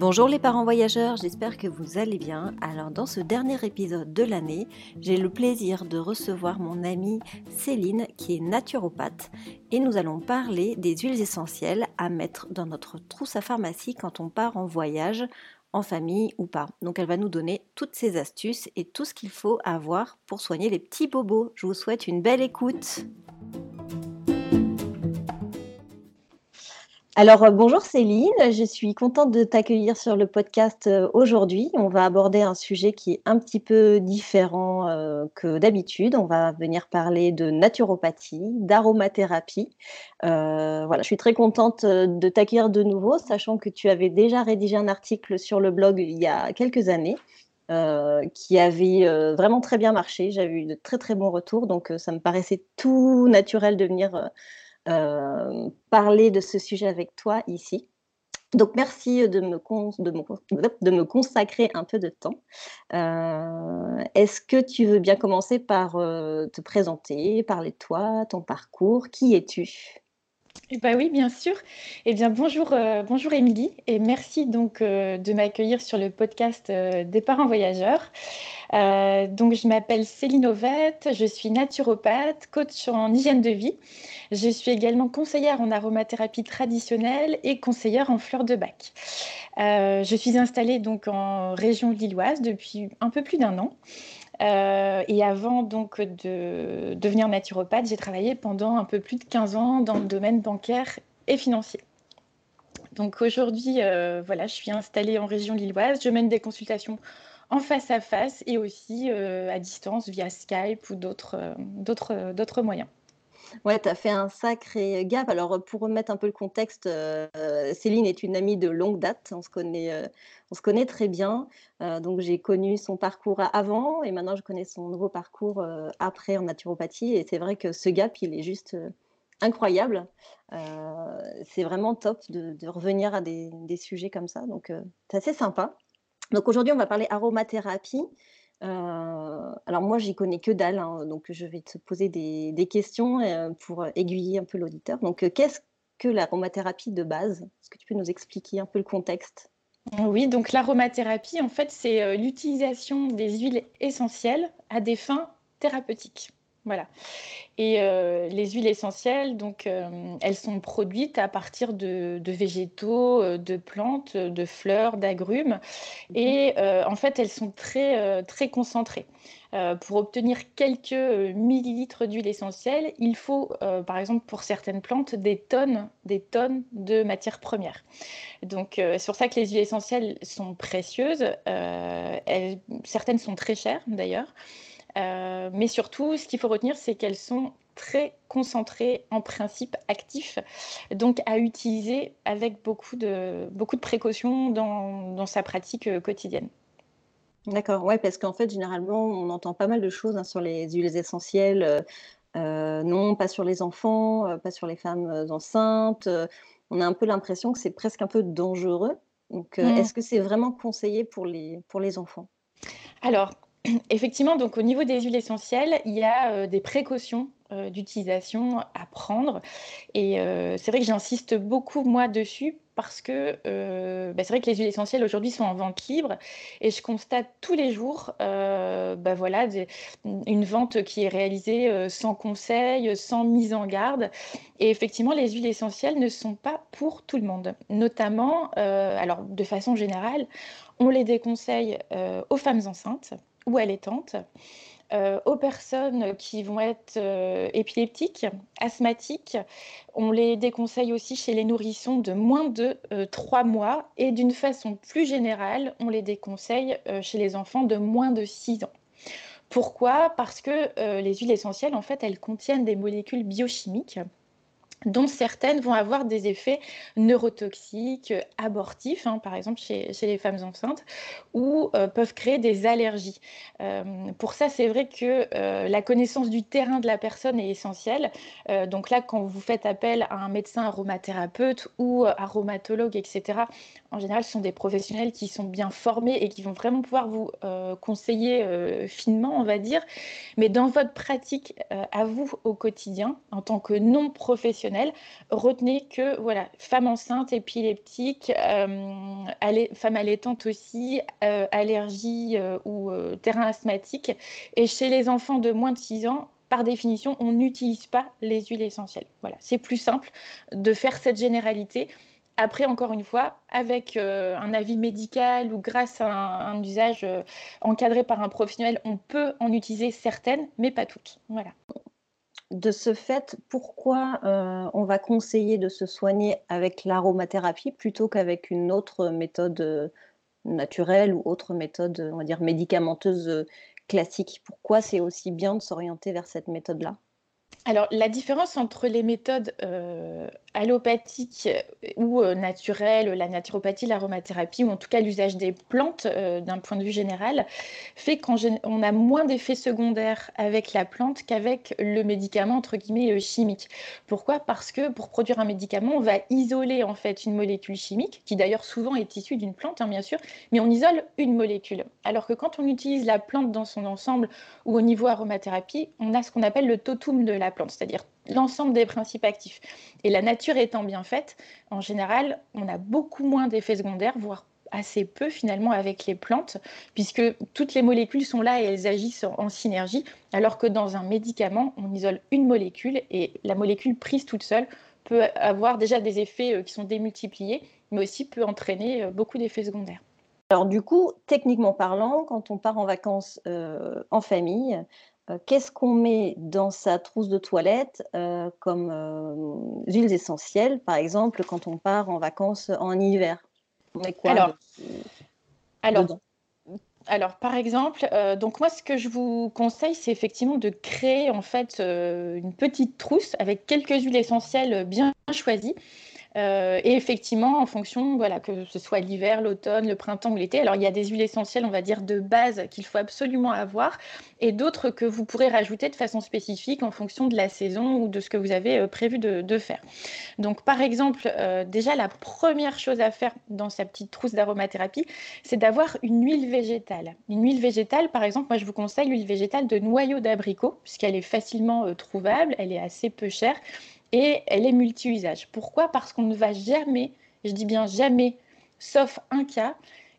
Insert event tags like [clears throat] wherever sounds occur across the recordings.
Bonjour les parents voyageurs, j'espère que vous allez bien. Alors dans ce dernier épisode de l'année, j'ai le plaisir de recevoir mon amie Céline qui est naturopathe et nous allons parler des huiles essentielles à mettre dans notre trousse à pharmacie quand on part en voyage en famille ou pas. Donc elle va nous donner toutes ces astuces et tout ce qu'il faut avoir pour soigner les petits bobos. Je vous souhaite une belle écoute. Alors, euh, bonjour Céline, je suis contente de t'accueillir sur le podcast euh, aujourd'hui. On va aborder un sujet qui est un petit peu différent euh, que d'habitude. On va venir parler de naturopathie, d'aromathérapie. voilà, je suis très contente de t'accueillir de nouveau, sachant que tu avais déjà rédigé un article sur le blog il y a quelques années. qui avait vraiment très bien marché. J'avais eu de très très bons retours, donc ça me paraissait tout naturel de venir parler de ce sujet avec toi ici. Donc merci de me, de me, de me consacrer un peu de temps. Euh, est-ce que tu veux bien commencer par euh, te présenter, parler de toi, ton parcours? Qui es-tu? Eh ben oui, bien sûr. Eh bien, bonjour, bonjour Émilie, et merci donc de m'accueillir sur le podcast des parents voyageurs. Euh, donc, je m'appelle Céline Ovette, je suis naturopathe, coach en hygiène de vie. Je suis également conseillère en aromathérapie traditionnelle et conseillère en fleurs de bac. Euh, je suis installée donc en région lilloise depuis un peu plus d'un an. Euh, et avant donc de devenir naturopathe, j'ai travaillé pendant un peu plus de 15 ans dans le domaine bancaire et financier. Donc aujourd'hui, voilà, je suis installée en région lilloise. Je mène des consultations en face à face et aussi euh, à distance via Skype ou euh, euh, d'autres moyens. Ouais, tu as fait un sacré gap. Alors, pour remettre un peu le contexte, Céline est une amie de longue date. On se connaît, on se connaît très bien. donc, j'ai connu son parcours avant et maintenant, je connais son nouveau parcours après en naturopathie. Et c'est vrai que ce gap, il est juste incroyable. c'est vraiment top de, revenir à des, des, sujets comme ça. Donc, c'est assez sympa. Donc aujourd'hui, on va parler aromathérapie. Euh, alors moi, j'y connais que dalle, hein, donc je vais te poser des, questions euh, pour aiguiller un peu l'auditeur. Donc, euh, qu'est-ce que l'aromathérapie de base? Est-ce que tu peux nous expliquer un peu le contexte? Oui, donc l'aromathérapie, en fait, c'est l'utilisation des huiles essentielles à des fins thérapeutiques. Voilà. Et euh, les huiles essentielles, donc, euh, elles sont produites à partir de, végétaux, euh, de plantes, de fleurs, d'agrumes. Mhm. Et en fait, elles sont très, très concentrées. pour obtenir quelques millilitres d'huile essentielle, il faut, par exemple, pour certaines plantes, des tonnes, des tonnes de matières premières. Donc, c'est pour ça que les huiles essentielles sont précieuses. certaines sont très chères, d'ailleurs. Euh, mais surtout, ce qu'il faut retenir, c'est qu'elles sont très concentrées en principe actif, donc à utiliser avec beaucoup de, beaucoup de précautions dans, dans sa pratique euh, quotidienne. D'accord, ouais, parce qu'en fait, généralement, on entend pas mal de choses hein, sur les huiles essentielles. Euh, non, pas sur les enfants, pas sur les femmes enceintes. on a un peu l'impression que c'est presque un peu dangereux. Donc, mmh. est-ce que c'est vraiment conseillé pour les, pour les enfants? Alors, [clears throat] Effectivement, donc au niveau des huiles essentielles, il y a euh, des précautions euh, d'utilisation à prendre. Et euh, c'est vrai que j'insiste beaucoup, moi, dessus, parce que bah, c'est vrai que les huiles essentielles aujourd'hui sont en vente libre et je constate tous les jours bah, voilà, une vente qui est réalisée sans conseil, sans mise en garde. Et effectivement, les huiles essentielles ne sont pas pour tout le monde. Notamment, alors de façon générale, on les déconseille aux femmes enceintes ou allaitantes, euh, aux personnes qui vont être euh, épileptiques, asthmatiques. On les déconseille aussi chez les nourrissons de moins de euh, trois 3 mois et d'une façon plus générale, on les déconseille chez les enfants de moins de 6 ans. Pourquoi? Parce que les huiles essentielles, en fait, elles contiennent des molécules biochimiques dont certaines vont avoir des effets neurotoxiques, abortifs, hein, par exemple chez, les femmes enceintes, ou euh, peuvent créer des allergies. Euh, pour ça, c'est vrai que euh, la connaissance du terrain de la personne est essentielle. donc là, quand vous faites appel à un médecin aromathérapeute ou aromatologue, etc., en général, ce sont des professionnels qui sont bien formés et qui vont vraiment pouvoir vous conseiller finement, on va dire. Mais dans votre pratique, à vous au quotidien, en tant que non retenez que voilà, femme enceinte, épileptique, euh, femme allaitante aussi, euh, allergie euh, ou terrain asthmatique. Et chez les enfants de moins de 6 ans, par définition, on n'utilise pas les huiles essentielles. Voilà, c'est plus simple de faire cette généralité. Après, encore une fois, avec un avis médical ou grâce à un, un usage encadré par un professionnel, on peut en utiliser certaines, mais pas toutes. Voilà de ce fait, pourquoi euh, on va conseiller de se soigner avec l'aromathérapie plutôt qu'avec une autre méthode euh, naturelle ou autre méthode, on va dire, médicamenteuse euh, classique? Pourquoi c'est aussi bien de s'orienter vers cette méthode-là? Alors, la différence entre les méthodes allopathiques ou euh, naturelles, la naturopathie, l'aromathérapie, ou en tout cas l'usage des plantes euh, d'un point de vue général, fait qu'on a moins d'effets secondaires avec la plante qu'avec le médicament, entre guillemets, chimique. Pourquoi? Parce que pour produire un médicament, on va isoler en fait une molécule chimique, qui d'ailleurs souvent est issue d'une plante, hein, bien sûr, mais on isole une molécule. Alors que quand on utilise la plante dans son ensemble ou au niveau aromathérapie, on a ce qu'on appelle le totum de la plante, c'est-à-dire l'ensemble des principes actifs. Et la nature étant bien faite, en général, on a beaucoup moins d'effets secondaires, voire assez peu finalement avec les plantes, puisque toutes les molécules sont là et elles agissent en, synergie, alors que dans un médicament, on isole une molécule et la molécule prise toute seule peut avoir déjà des effets euh, qui sont démultipliés, mais aussi peut entraîner euh, beaucoup d'effets secondaires. Alors du coup, techniquement parlant, quand on part en vacances euh, en famille, qu'est-ce qu'on met dans sa trousse de toilette euh, comme euh, huiles essentielles, par exemple, quand on part en vacances en hiver? On met quoi alors, alors, alors, par exemple, donc moi, ce que je vous conseille, c'est effectivement de créer en fait une petite trousse avec quelques huiles essentielles bien choisies. Euh, et effectivement, en fonction, voilà, que ce soit l'hiver, l'automne, le printemps ou l'été, alors il y a des huiles essentielles, on va dire, de base qu'il faut absolument avoir, et d'autres que vous pourrez rajouter de façon spécifique en fonction de la saison ou de ce que vous avez euh, prévu de, faire. Donc, par exemple, euh, déjà, la première chose à faire dans sa petite trousse d'aromathérapie, c'est d'avoir une huile végétale. Une huile végétale, par exemple, moi, je vous conseille l'huile végétale de noyau d'abricot, puisqu'elle est facilement trouvable, elle est assez peu chère et elle est multi-usage. Pourquoi? Parce qu'on ne va jamais, je dis bien jamais, sauf un cas,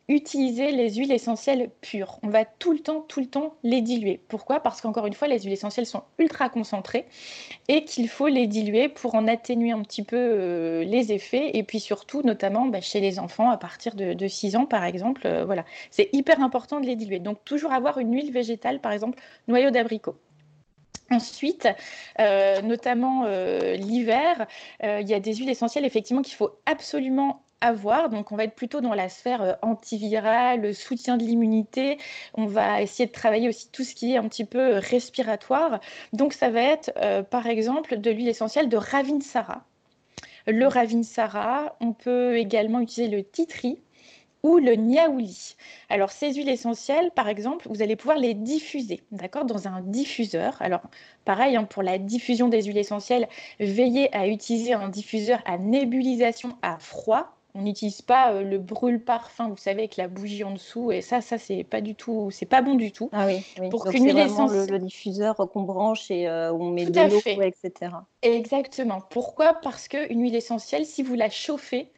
utiliser les huiles essentielles pures. On va tout le temps, tout le temps les diluer. Pourquoi? Parce qu'encore une fois, les huiles essentielles sont ultra concentrées et qu'il faut les diluer pour en atténuer un petit peu euh, les effets et puis surtout, notamment bah, chez les enfants à partir de, 6 ans, par exemple. Euh, voilà, c'est hyper important de les diluer. Donc toujours avoir une huile végétale, par exemple, noyau d'abricot. Ensuite, euh, notamment euh, l'hiver, euh, il y a des huiles essentielles effectivement qu'il faut absolument avoir. Donc, on va être plutôt dans la sphère antivirale, soutien de l'immunité. On va essayer de travailler aussi tout ce qui est un petit peu respiratoire. Donc, ça va être, par exemple, de l'huile essentielle de Ravinsara. Le Ravinsara, on peut également utiliser le titri ou le niaouli. Alors ces huiles essentielles, par exemple, vous allez pouvoir les diffuser, d'accord, dans un diffuseur. Alors pareil, hein, pour la diffusion des huiles essentielles, veillez à utiliser un diffuseur à nébulisation à froid. On n'utilise pas euh, le brûle-parfum, vous savez, avec la bougie en dessous. Et ça, ça c'est pas du tout, c'est pas bon du tout. Ah oui. Pour qu'une huile essentielle, le, diffuseur qu'on branche et euh, où on met de l'eau, etc. Exactement. Pourquoi? Parce qu'une huile essentielle, si vous la chauffez,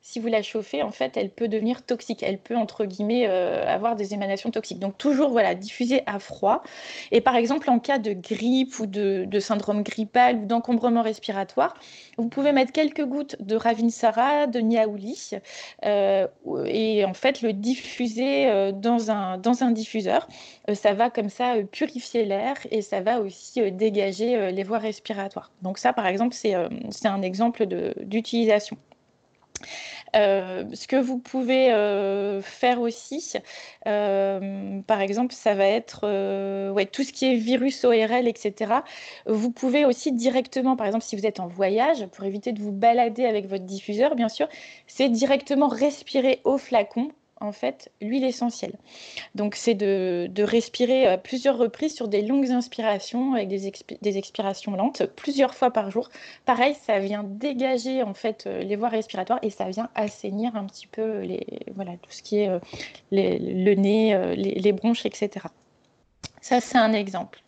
si vous la chauffez, en fait, elle peut devenir toxique. Elle peut, entre guillemets, euh, avoir des émanations toxiques. Donc, toujours, voilà, diffuser à froid. Et par exemple, en cas de grippe ou de, syndrome grippal ou d'encombrement respiratoire, vous pouvez mettre quelques gouttes de Ravinsara, de Niaouli, euh, et en fait, le diffuser euh, dans, un, dans un diffuseur. ça va comme ça purifier l'air et ça va aussi dégager les voies respiratoires. Donc, ça, par exemple, c'est un exemple d'utilisation. Euh, ce que vous pouvez euh, faire aussi, euh, par exemple, ça va être tout ce qui est virus ORL, etc. Vous pouvez aussi directement, par exemple, si vous êtes en voyage, pour éviter de vous balader avec votre diffuseur, bien sûr, c'est directement respirer au flacon en fait l'huile essentielle. Donc c'est de, respirer à plusieurs reprises sur des longues inspirations avec des, expirations lentes plusieurs fois par jour. Pareil, ça vient dégager en fait euh, les voies respiratoires et ça vient assainir un petit peu les, voilà, tout ce qui est euh, le nez, euh, les bronches, etc. Ça, c'est un exemple.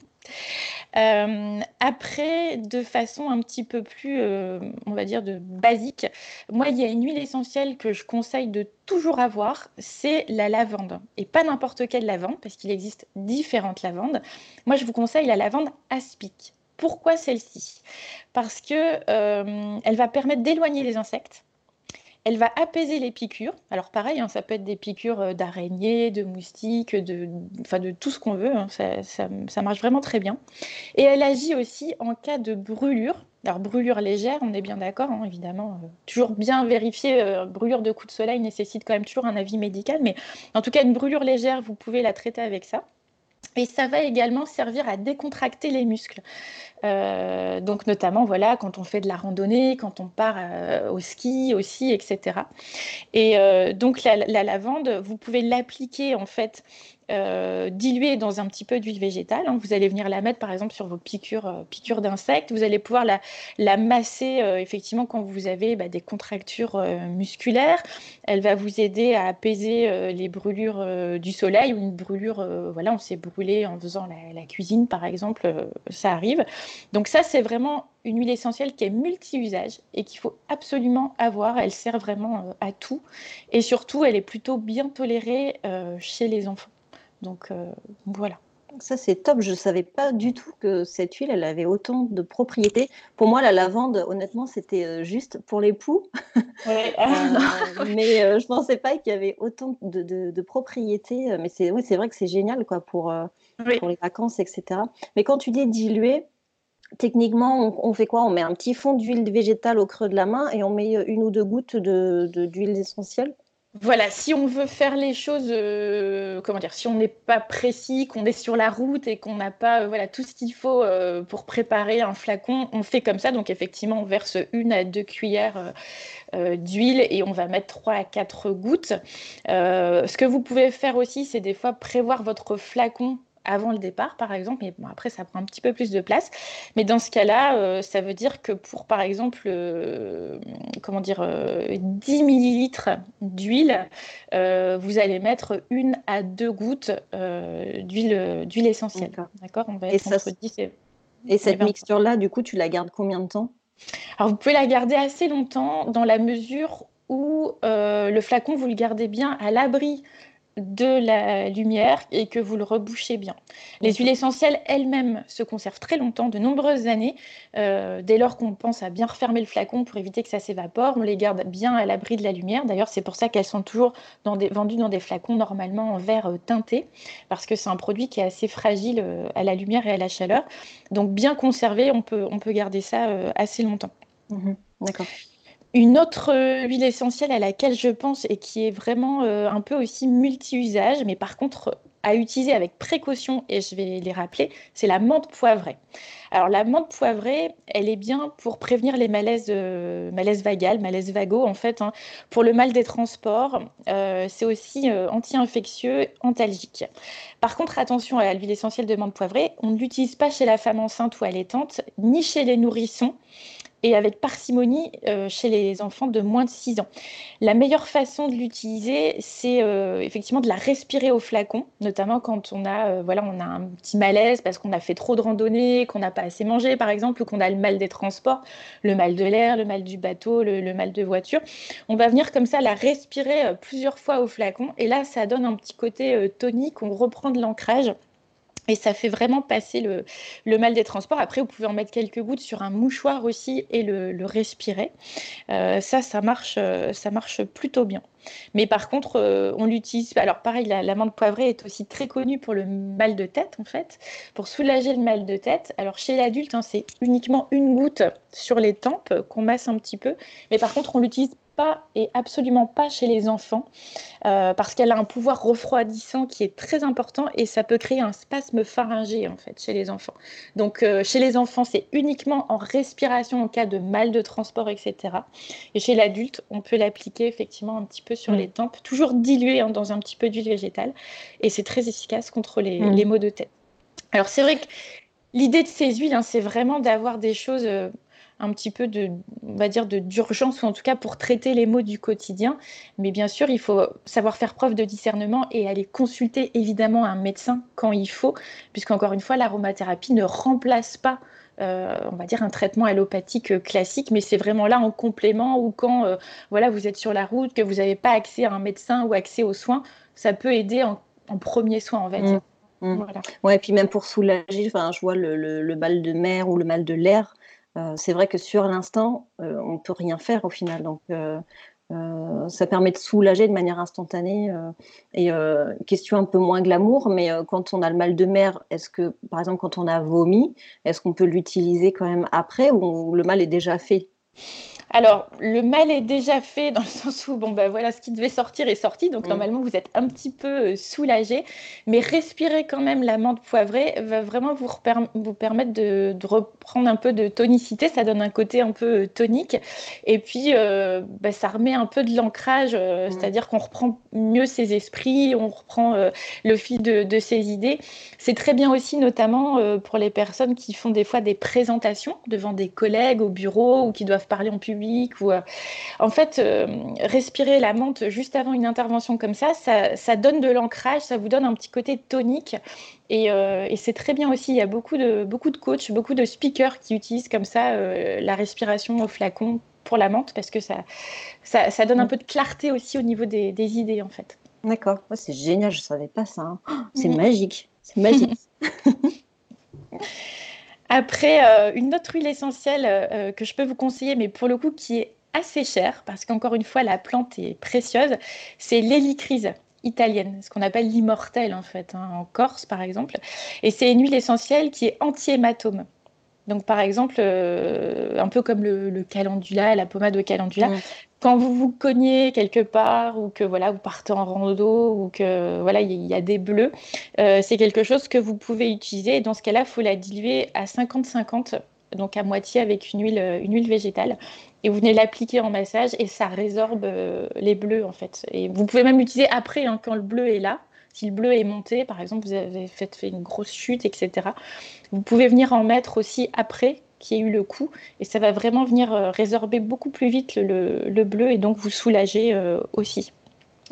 Euh, après, de façon un petit peu plus, euh, on va dire, de basique, moi, il y a une huile essentielle que je conseille de toujours avoir, c'est la lavande. Et pas n'importe quelle lavande, parce qu'il existe différentes lavandes. Moi, je vous conseille la lavande aspic. Pourquoi celle-ci? Parce que euh, va permettre d'éloigner les insectes elle va apaiser les piqûres. Alors pareil, hein, ça peut être des piqûres euh, d'araignées, de moustiques, de, enfin, de tout ce qu'on veut. Hein. Ça, marche vraiment très bien. Et elle agit aussi en cas de brûlure. Alors brûlure légère, on est bien d'accord, hein, évidemment. Euh, toujours bien vérifier, euh, brûlure de coup de soleil nécessite quand même toujours un avis médical. Mais en tout cas, une brûlure légère, vous pouvez la traiter avec ça. Et ça va également servir à décontracter les muscles. Euh, donc notamment voilà quand on fait de la randonnée, quand on part euh, au ski aussi, etc. Et euh, donc la, lavande, vous pouvez l'appliquer en fait euh, diluée dans un petit peu d'huile végétale. Vous allez venir la mettre par exemple sur vos piqûres, euh, piqûres d'insectes. Vous allez pouvoir la, la masser euh, effectivement quand vous avez bah, des contractures musculaires. Elle va vous aider à apaiser les brûlures du soleil ou une brûlure, voilà, on s'est brûlé en faisant la, cuisine par exemple, ça arrive. Donc ça c'est vraiment une huile essentielle qui est multi-usage et qu'il faut absolument avoir. Elle sert vraiment à tout et surtout elle est plutôt bien tolérée chez les enfants. Donc euh, voilà. Ça, c'est top. Je ne savais pas du tout que cette huile, elle avait autant de propriétés. Pour moi, la lavande, honnêtement, c'était euh, juste pour les poux. [laughs] Euh, mais je ne pensais pas qu'il y avait autant de, propriétés. Mais c'est oui, vrai que c'est génial quoi, pour, pour les vacances, etc. Mais quand tu dis diluer, techniquement, on, fait quoi? On met un petit fond d'huile végétale au creux de la main et on met une ou deux gouttes d'huile de, essentielle? Voilà, si on veut faire les choses, euh, comment dire, si on n'est pas précis, qu'on est sur la route et qu'on n'a pas euh, voilà, tout ce qu'il faut euh, pour préparer un flacon, on fait comme ça. Donc effectivement, on verse une à deux cuillères d'huile et on va mettre trois à quatre gouttes. ce que vous pouvez faire aussi, c'est des fois prévoir votre flacon avant le départ, par exemple, mais bon, après, ça prend un petit peu plus de place. Mais dans ce cas-là, euh, ça veut dire que pour, par exemple, euh, comment dire, 10 euh, millilitres d'huile, vous allez mettre une à deux gouttes d'huile, d'huile essentielle. D'accord On va et, et, cette mixture-là, du coup, tu la gardes combien de temps? Alors, vous pouvez la garder assez longtemps dans la mesure où le flacon, vous le gardez bien à l'abri de la lumière et que vous le rebouchez bien. Les huiles essentielles elles-mêmes se conservent très longtemps, de nombreuses années. Euh, dès lors qu'on pense à bien refermer le flacon pour éviter que ça s'évapore, on les garde bien à l'abri de la lumière. D'ailleurs, c'est pour ça qu'elles sont toujours vendues dans des flacons normalement en verre euh, teinté, parce que c'est un produit qui est assez fragile euh, à la lumière et à la chaleur. Donc bien conservé, on peut, on peut garder ça assez longtemps. Mmh D'accord. Une autre euh, huile essentielle à laquelle je pense et qui est vraiment euh, un peu aussi multi-usage, mais par contre à utiliser avec précaution, et je vais les rappeler, c'est la menthe poivrée. Alors la menthe poivrée, elle est bien pour prévenir les malaises, euh, malaises vagales, malaises vagaux en fait, hein. pour le mal des transports. c'est aussi anti-infectieux, antalgique. Par contre, attention à l'huile essentielle de menthe poivrée, on ne l'utilise pas chez la femme enceinte ou allaitante, ni chez les nourrissons et avec parcimonie euh, chez les enfants de moins de 6 ans. La meilleure façon de l'utiliser, c'est euh, effectivement de la respirer au flacon, notamment quand on a, euh, voilà, on a un petit malaise parce qu'on a fait trop de randonnées, qu'on n'a pas assez mangé par exemple, ou qu'on a le mal des transports, le mal de l'air, le mal du bateau, le, le, mal de voiture. On va venir comme ça la respirer plusieurs fois au flacon et là, ça donne un petit côté tonique, on reprend de l'ancrage. Et ça fait vraiment passer le, mal des transports. Après, vous pouvez en mettre quelques gouttes sur un mouchoir aussi et le, respirer. Euh, ça, ça marche, euh, ça marche plutôt bien. Mais par contre, euh, on l'utilise. Alors, pareil, la, menthe poivrée est aussi très connue pour le mal de tête, en fait, pour soulager le mal de tête. Alors, chez l'adulte, hein, c'est uniquement une goutte sur les tempes qu'on masse un petit peu. Mais par contre, on l'utilise pas et absolument pas chez les enfants euh, parce qu'elle a un pouvoir refroidissant qui est très important et ça peut créer un spasme pharyngé en fait chez les enfants. Donc euh, chez les enfants, c'est uniquement en respiration en cas de mal de transport, etc. Et chez l'adulte, on peut l'appliquer effectivement un petit peu sur mm. les tempes, toujours dilué hein, dans un petit peu d'huile végétale et c'est très efficace contre les, mm. les maux de tête. Alors c'est vrai que l'idée de ces huiles, hein, c'est vraiment d'avoir des choses euh, un petit peu de, on va dire, d'urgence, ou en tout cas pour traiter les maux du quotidien. Mais bien sûr, il faut savoir faire preuve de discernement et aller consulter évidemment un médecin quand il faut, puisqu'encore une fois, l'aromathérapie ne remplace pas euh, on va dire un traitement allopathique classique, mais c'est vraiment là en complément ou quand euh, voilà, vous êtes sur la route, que vous n'avez pas accès à un médecin ou accès aux soins, ça peut aider en, premier soin, on va dire. Mmh, mmh. Ouais, et puis même pour soulager, enfin, je vois le mal de mer ou le mal de l'air, euh, c'est vrai que sur l'instant, euh, on ne peut rien faire au final. Donc, euh, ça permet de soulager de manière instantanée. et question un peu moins glamour, mais quand on a le mal de mer, est-ce que, par exemple, quand on a vomi, est-ce qu'on peut l'utiliser quand même après ou le mal est déjà fait? Alors, le mal est déjà fait dans le [laughs] sens où, bon, ben voilà, ce qui devait sortir est sorti. Donc, mm. normalement, vous êtes un petit peu euh, soulagé. Mais respirer quand même la menthe poivrée va vraiment vous, vous permettre de, reprendre un peu de tonicité. Ça donne un côté un peu euh, tonique. Et puis, euh, ben, ça remet un peu de l'ancrage, mm. c'est-à-dire qu'on reprend mieux ses esprits, on reprend le fil de, de, ses idées. C'est très bien aussi, notamment pour les personnes qui font des fois des présentations devant des collègues au bureau ou qui doivent parler en public ou euh, en fait euh, respirer la menthe juste avant une intervention comme ça, ça, donne de l'ancrage, ça vous donne un petit côté tonique euh, et, c'est très bien aussi. Il y a beaucoup de beaucoup de coachs, beaucoup de speakers qui utilisent comme ça la respiration au flacon pour la menthe parce que ça, ça, donne un peu de clarté aussi au niveau des, idées en fait. D'accord, c'est génial, je savais pas ça. Hein. c'est magique, c'est [laughs] magique. [laughs] Après, euh, une autre huile essentielle euh, que je peux vous conseiller, mais pour le coup qui est assez chère, parce qu'encore une fois, la plante est précieuse, c'est l'hélicryse italienne, ce qu'on appelle l'immortel en fait, hein, en Corse par exemple. Et c'est une huile essentielle qui est anti-hématome. Donc, par exemple, euh, un peu comme le, calendula, la pommade de calendula, quand vous vous cognez quelque part ou que voilà vous partez en rando ou que voilà il y, a des bleus, euh, c'est quelque chose que vous pouvez utiliser. Et dans ce cas-là, faut la diluer à 50-50, donc à moitié avec une huile, une huile végétale. Et vous venez l'appliquer en massage et ça résorbe euh, les bleus en fait. Et vous pouvez même l'utiliser après hein, quand le bleu est là. Si le bleu est monté, par exemple, vous avez fait une grosse chute, etc. Vous pouvez venir en mettre aussi après qui ait eu le coup. Et ça va vraiment venir euh, résorber beaucoup plus vite le, bleu et donc vous soulager euh, aussi.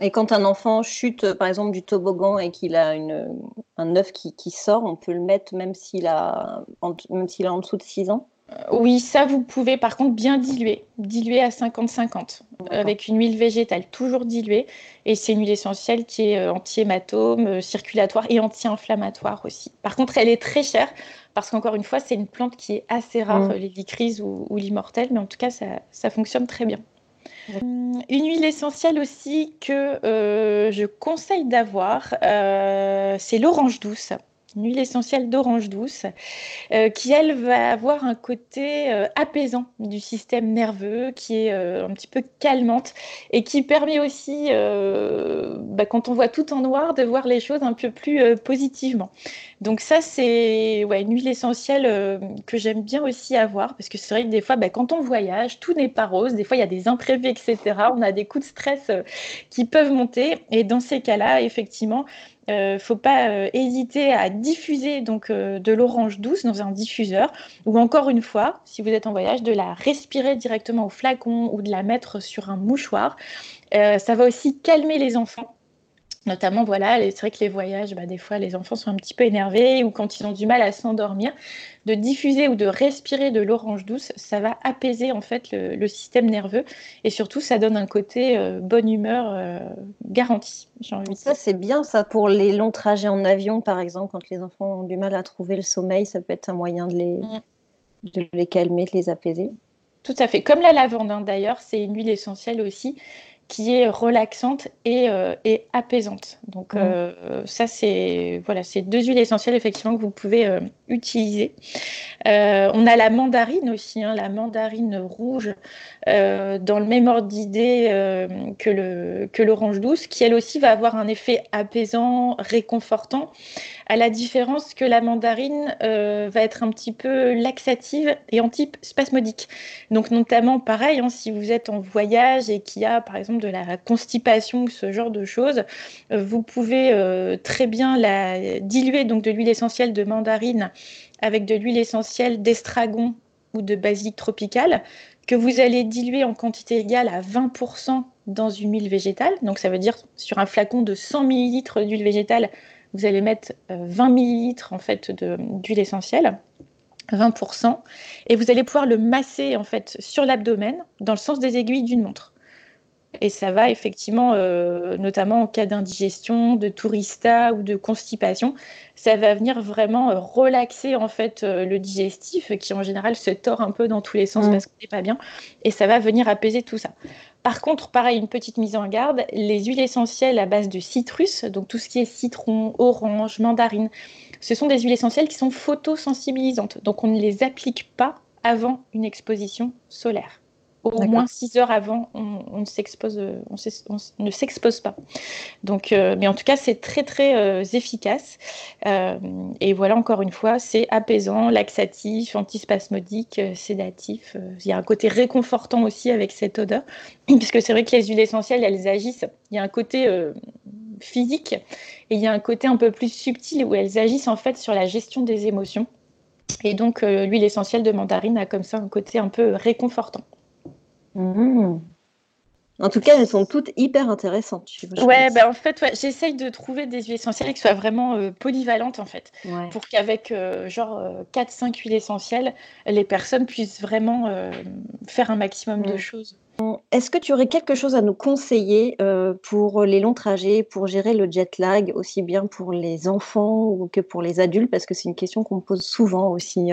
Et quand un enfant chute, euh, par exemple, du toboggan et qu'il a une, un œuf qui, sort, on peut le mettre même s'il a, même s'il a en dessous de 6 ans? Oui, ça vous pouvez par contre bien diluer, diluer à 50-50 avec une huile végétale, toujours diluée. Et c'est une huile essentielle qui est anti-hématome, circulatoire et anti-inflammatoire aussi. Par contre, elle est très chère parce qu'encore une fois, c'est une plante qui est assez rare, mm. les ou, ou l'immortel, mais en tout cas, ça, fonctionne très bien. Hum, une huile essentielle aussi que euh, je conseille d'avoir, euh, c'est l'orange douce une huile essentielle d'orange douce, euh, qui elle va avoir un côté euh, apaisant du système nerveux, qui est euh, un petit peu calmante et qui permet aussi, bah, quand on voit tout en noir, de voir les choses un peu plus positivement. Donc ça, c'est ouais, une huile essentielle que j'aime bien aussi avoir, parce que c'est vrai que des fois, bah, quand on voyage, tout n'est pas rose, des fois il y a des imprévus, etc. On a des coups de stress qui peuvent monter, et dans ces cas-là, effectivement, ne euh, faut pas euh, hésiter à diffuser donc euh, de l'orange douce dans un diffuseur ou encore une fois, si vous êtes en voyage, de la respirer directement au flacon ou de la mettre sur un mouchoir. ça va aussi calmer les enfants Notamment, voilà, c'est vrai que les voyages, bah, des fois, les enfants sont un petit peu énervés ou quand ils ont du mal à s'endormir, de diffuser ou de respirer de l'orange douce, ça va apaiser en fait le, système nerveux et surtout, ça donne un côté euh, bonne humeur euh, garanti. ça, c'est bien ça pour les longs trajets en avion, par exemple, quand les enfants ont du mal à trouver le sommeil, ça peut être un moyen de les, mm. de les calmer, de les apaiser. Tout à fait. Comme la lavande, hein, d'ailleurs, c'est une huile essentielle aussi qui est relaxante et, euh, apaisante. Donc mmh. euh, ça, c'est voilà, c'est deux huiles essentielles effectivement que vous pouvez euh, utiliser. on a la mandarine aussi, hein, la mandarine rouge, dans le même ordre d'idée que, le, que l'orange douce, qui elle aussi va avoir un effet apaisant, réconfortant à la différence que la mandarine euh, va être un petit peu laxative et antispasmodique. Donc notamment pareil, hein, si vous êtes en voyage et qu'il y a par exemple de la constipation ou ce genre de choses, euh, vous pouvez euh, très bien la diluer donc de l'huile essentielle de mandarine avec de l'huile essentielle d'estragon ou de basilic tropical que vous allez diluer en quantité égale à 20% dans une huile végétale. Donc ça veut dire sur un flacon de 100 ml d'huile végétale, vous allez mettre 20 euh, millilitres en fait d'huile essentielle. 20%, et vous allez pouvoir le masser en fait sur l'abdomen dans le sens des aiguilles d'une montre. Et ça va effectivement, euh, notamment en cas d'indigestion, de tourista ou de constipation, ça va venir vraiment euh, relaxer en fait le digestif qui en général se tord un peu dans tous les sens mmh. parce qu'il n'est pas bien, et ça va venir apaiser tout ça. Par contre, pareil, une petite mise en garde, les huiles essentielles à base de citrus, donc tout ce qui est citron, orange, mandarine, ce sont des huiles essentielles qui sont photosensibilisantes. Donc on ne les applique pas avant une exposition solaire au moins 6 heures avant, on, ne s'expose, on, ne s'expose pas. Donc, euh, mais en tout cas, c'est très très euh, efficace. Euh, et voilà, encore une fois, c'est apaisant, laxatif, antispasmodique, sédatif. Il y a un côté réconfortant aussi avec cette odeur, [clears throat] puisque c'est vrai que les huiles essentielles, elles agissent. Il y a un côté physique et il y a un côté un peu plus subtil où elles agissent en fait sur la gestion des émotions. Et donc, l'huile essentielle de mandarine a comme ça un côté un peu réconfortant. Mmh. En tout cas, elles sont toutes hyper intéressantes. Ouais, bah en fait, j'essaye de trouver des huiles essentielles qui soient vraiment euh, polyvalentes, en fait, pour qu'avec euh, genre 4-5 euh, huiles essentielles, les personnes puissent vraiment faire un maximum de choses. Est-ce que tu aurais quelque chose à nous conseiller pour les longs trajets, pour gérer le jet lag, aussi bien pour les enfants que pour les adultes? Parce que c'est une question qu'on me pose souvent aussi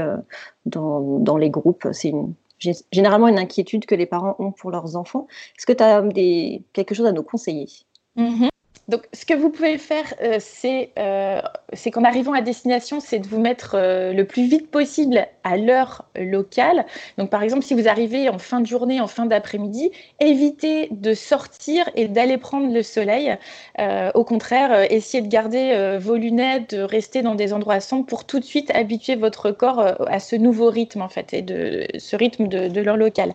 dans, dans les groupes. C'est une généralement une inquiétude que les parents ont pour leurs enfants. Est-ce que tu as des, quelque chose à nous conseiller? Mm-hmm. Donc, ce que vous pouvez faire, euh, euh, c'est qu'en arrivant à destination, c'est de vous mettre euh, le plus vite possible à l'heure locale. Donc, par exemple, si vous arrivez en fin de journée, en fin d'après-midi, évitez de sortir et d'aller prendre le soleil. au contraire, essayez de garder vos lunettes, de rester dans des endroits sombres pour tout de suite habituer votre corps à ce nouveau rythme, en fait, et de ce rythme de, de l'heure locale.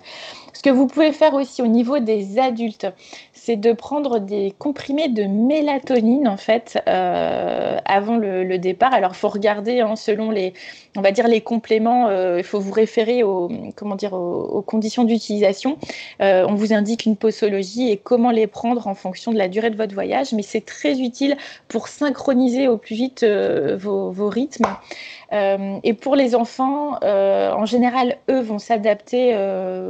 Ce que vous pouvez faire aussi au niveau des adultes, c'est de prendre des comprimés de mélatonine en fait euh, avant le, départ. Alors, faut regarder hein, selon les, on va dire les compléments. Euh, il faut vous référer aux, comment dire, aux, conditions d'utilisation. Euh, on vous indique une posologie et comment les prendre en fonction de la durée de votre voyage. Mais c'est très utile pour synchroniser au plus vite vos, vos, rythmes. Et pour les enfants, en général, eux vont s'adapter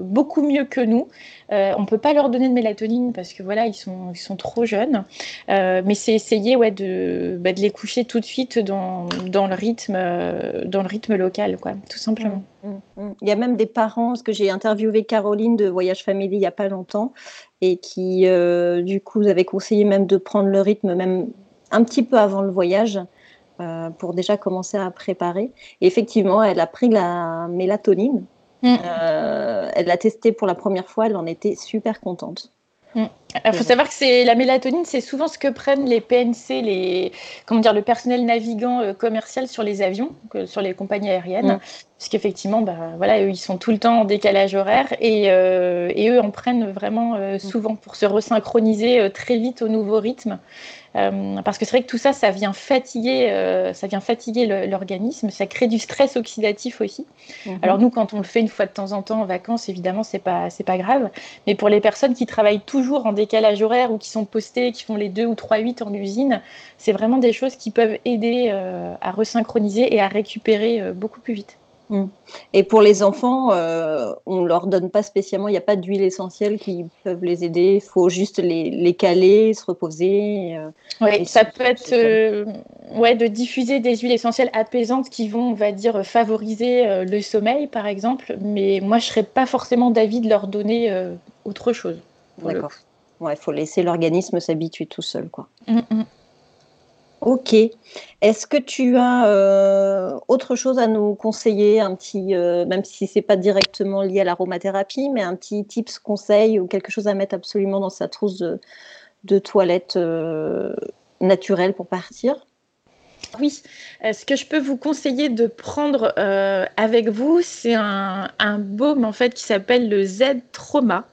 beaucoup mieux que nous. on ne peut pas leur donner de mélatonine parce que voilà, ils sont, ils sont trop jeunes. Euh, mais c'est essayer ouais, de, bah, de les coucher tout de suite dans, dans, le, rythme, euh, dans le rythme local, quoi, tout simplement. Mmh, mmh, mmh. Il y a même des parents, parce que j'ai interviewé Caroline de Voyage Family il n'y a pas longtemps, et qui, euh, du coup, vous avez conseillé même de prendre le rythme même un petit peu avant le voyage pour déjà commencer à préparer. Et effectivement, elle a pris la mélatonine. elle l'a testé pour la première fois, elle en était super contente. Il faut savoir que c'est la mélatonine, c'est souvent ce que prennent les PNC, les comment dire, le personnel navigant euh, commercial sur les avions, sur les compagnies aériennes, mm. parce qu'effectivement, bah, voilà, eux, ils sont tout le temps en décalage horaire et, euh, et eux en prennent vraiment euh, mm. souvent pour se resynchroniser très vite au nouveau rythme. Euh, parce que c'est vrai que tout ça, ça vient fatiguer, euh, ça vient fatiguer l'organisme, ça crée du stress oxydatif aussi. Mhm. Alors nous, quand on le fait une fois de temps en temps en vacances, évidemment, c'est pas c'est pas grave. Mais pour les personnes qui travaillent toujours en décalage horaire ou qui sont postées, qui font les deux ou trois huit en usine, c'est vraiment des choses qui peuvent aider euh, à resynchroniser et à récupérer beaucoup plus vite. Mmh. Et pour les enfants, euh, on ne leur donne pas spécialement, il n'y a pas d'huile essentielle qui peuvent les aider, il faut juste les, les, caler, se reposer. Euh, oui, ça peut être euh, ouais, de diffuser des huiles essentielles apaisantes qui vont, on va dire, favoriser le sommeil, par exemple, mais moi, je ne serais pas forcément d'avis de leur donner autre chose. D'accord. Ouais, il faut laisser l'organisme s'habituer tout seul, quoi. Mmh, mmh. OK. Est-ce que tu as, heu, autre chose à nous conseiller? Un petit, heu, même si c'est pas directement lié à l'aromathérapie, mais un petit tips, conseil ou quelque chose à mettre absolument dans sa trousse de de toilette, heu, naturelle pour partir? Oui, ce que je peux vous conseiller de prendre, avec vous, c'est un un baume, en fait, qui s'appelle le Z-Trauma.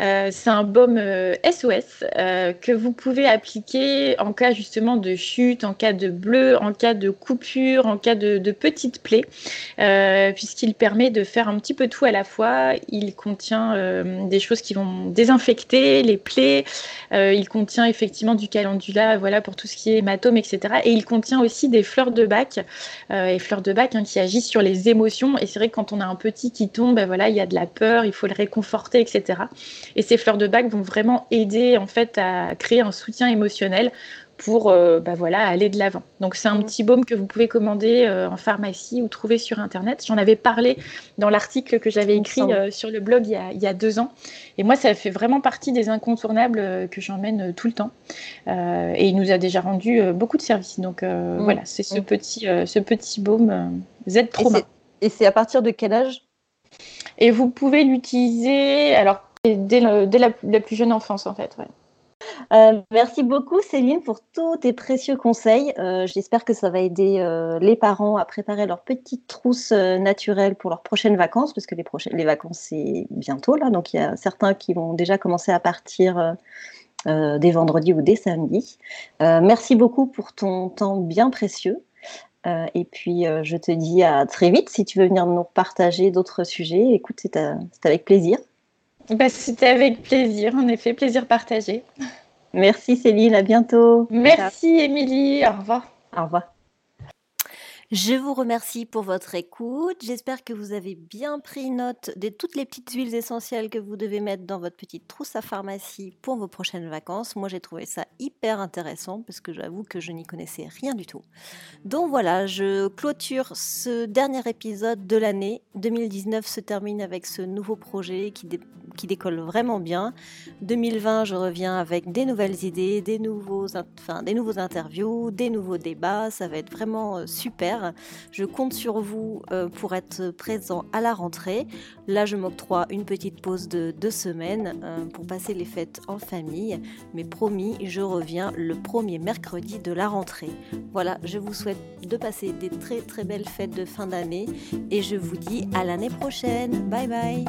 Heu, c'est un baume, SOS, heu, que vous pouvez appliquer en cas justement de chute, en cas de bleus, en cas de coupure, en cas de plaies, heu, puisqu'il permet de faire un petit peu tout à la fois. Il contient, des choses qui vont désinfecter les plaies, il contient effectivement du calendula, voilà, pour tout ce qui est hématome et cetera. Et il contient aussi des fleurs de bac, et fleurs de bac, hein, qui agissent sur les émotions. Et c'est vrai que quand on a un petit qui tombe, bah, voilà, il y a de la peur, il faut le réconforter et et ces fleurs de bac vont vraiment aider en fait à créer un soutien émotionnel pour euh, bah voilà, aller de l'avant. Donc c'est un Mmh. petit baume que vous pouvez commander euh, en pharmacie ou trouver sur Internet. J'en avais parlé dans l'article que j'avais écrit euh, sur le blog il y, a, il y a deux ans. Et moi, ça fait vraiment partie des incontournables que j'emmène tout le temps. Et il nous a déjà rendu beaucoup de services. Donc Mmh. voilà, c'est ce Mmh. petit, ce petit baume Z c'est et c'est à partir de quel âge? Et vous pouvez l'utiliser alors dès, dès la, plus jeune enfance en fait. Heu, merci beaucoup Céline pour tous tes précieux conseils. Heu, j'espère que ça va aider, heu, les parents à préparer leur petite trousse, naturelle pour leurs prochaines vacances, parce que les prochaines les vacances, c'est bientôt là, donc il y a certains qui vont déjà commencer à partir, dès vendredi ou dès samedi. Merci beaucoup pour ton temps bien précieux, heu et puis, heu, je te dis à très vite si tu veux venir nous partager d'autres sujets. Écoute, c'est, heu, c'est avec plaisir. Bah, C'était avec plaisir, en effet, plaisir partagé. Merci Céline, à bientôt. Merci Émilie, au revoir. Au revoir. Je vous remercie pour votre écoute. J'espère que vous avez bien pris note de toutes les petites huiles essentielles que vous devez mettre dans votre petite trousse à pharmacie pour vos prochaines vacances. Moi, j'ai trouvé ça hyper intéressant parce que j'avoue que je n'y connaissais rien du tout. Donc voilà, je clôture ce dernier épisode de l'année. 2019 se termine avec ce nouveau projet qui, qui décolle vraiment bien. 2020, je reviens avec des nouvelles idées, des nouveaux, in- enfin, des nouveaux interviews, des nouveaux débats. Ça va être vraiment euh, Je compte sur vous euh, pour être présent à la rentrée. Là, je m'octroie une petite pause de deux semaines euh, pour passer les fêtes en famille. Mais promis, je reviens le premier mercredi de la rentrée. Voilà, je vous souhaite de passer des très très belles fêtes de fin d'année et je vous dis à l'année prochaine. Bye bye